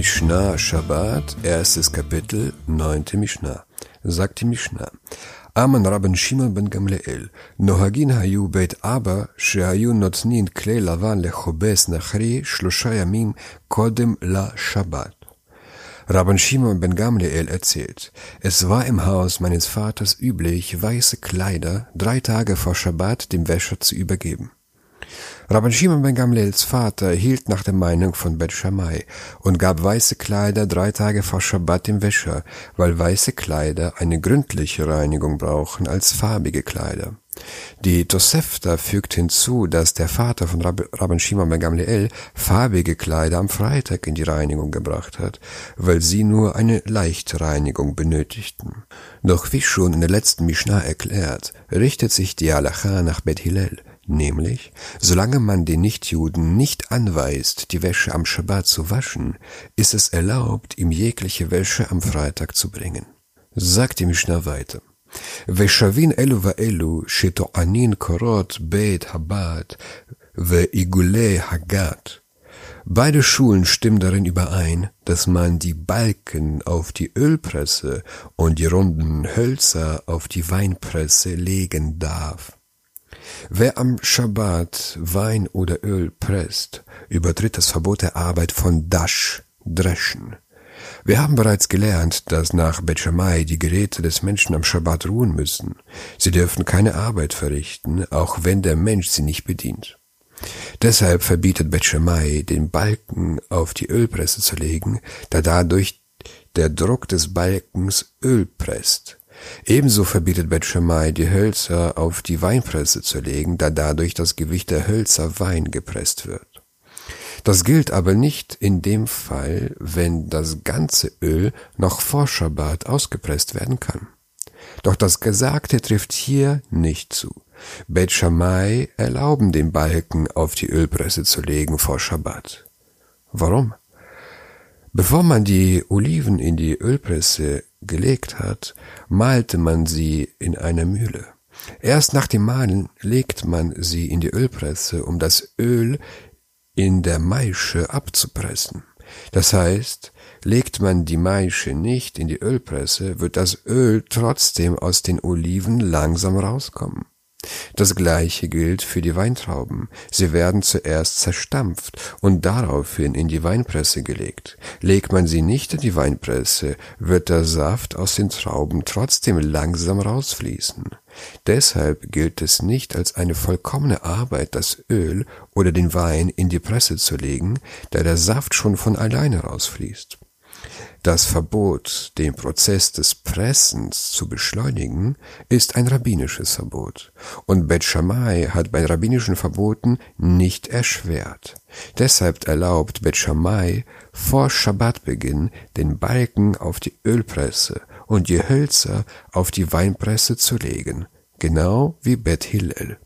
Mishnah Shabbat, erstes Kapitel, neunte Mishnah. Sagt die Mishnah. Amen Rabban Shimon ben Gamleel. Nohagin hayu beit Abba, shehayu notnin klei lavan lechobes nachri shlosha yamim kodem la Shabbat. Rabban Shimon ben Gamleel erzählt, es war im Haus meines Vaters üblich, weiße Kleider drei Tage vor Shabbat dem Wäscher zu übergeben. Rabban Shimon ben Gamliels Vater hielt nach der Meinung von Bet Shammai und gab weiße Kleider drei Tage vor Schabbat dem Wäscher, weil weiße Kleider eine gründliche Reinigung brauchen als farbige Kleider. Die Tosefta fügt hinzu, dass der Vater von Rab Rabban Shimon ben Gamliel farbige Kleider am Freitag in die Reinigung gebracht hat, weil sie nur eine leichte Reinigung benötigten. Doch wie schon in der letzten Mishnah erklärt, richtet sich die Halacha nach Bet Hillel, Nämlich, solange man den Nichtjuden nicht anweist, die Wäsche am Schabbat zu waschen, ist es erlaubt, ihm jegliche Wäsche am Freitag zu bringen. Sagt die Mishnah weiter. ושבין אלו ואלו שטוענין קורות בית הבת ועיגולי הגת. Beide Schulen stimmen darin überein, dass man die Balken auf die Ölpresse und die runden Hölzer auf die Weinpresse legen darf. Wer am Schabbat Wein oder Öl presst, übertritt das Verbot der Arbeit von Dash, Dreschen. Wir haben bereits gelernt, dass nach Bet Shammai die Geräte des Menschen am Schabbat ruhen müssen. Sie dürfen keine Arbeit verrichten, auch wenn der Mensch sie nicht bedient. Deshalb verbietet Bet Shammai, den Balken auf die Ölpresse zu legen, da dadurch der Druck des Balkens Öl presst. Ebenso verbietet Bet die Hölzer auf die Weinpresse zu legen, da dadurch das Gewicht der Hölzer Wein gepresst wird. Das gilt aber nicht in dem Fall, wenn das ganze Öl noch vor Schabbat ausgepresst werden kann. Doch das Gesagte trifft hier nicht zu. Bet erlauben den Balken auf die Ölpresse zu legen vor Schabbat. Warum? Bevor man die Oliven in die Ölpresse gelegt hat, malte man sie in einer Mühle. Erst nach dem Mahlen legt man sie in die Ölpresse, um das Öl in der Maische abzupressen. Das heißt, legt man die Maische nicht in die Ölpresse, wird das Öl trotzdem aus den Oliven langsam rauskommen. Das gleiche gilt für die Weintrauben. Sie werden zuerst zerstampft und daraufhin in die Weinpresse gelegt. Legt man sie nicht in die Weinpresse, wird der Saft aus den Trauben trotzdem langsam rausfließen. Deshalb gilt es nicht als eine vollkommene Arbeit, das Öl oder den Wein in die Presse zu legen, da der Saft schon von alleine rausfließt. Das Verbot, den Prozess des Pressens zu beschleunigen, ist ein rabbinisches Verbot. Und Bet Shammai hat bei rabbinischen Verboten nicht erschwert. Deshalb erlaubt Bet Shammai vor Schabbatbeginn den Balken auf die Ölpresse und die Hölzer auf die Weinpresse zu legen, genau wie Bet Hillel.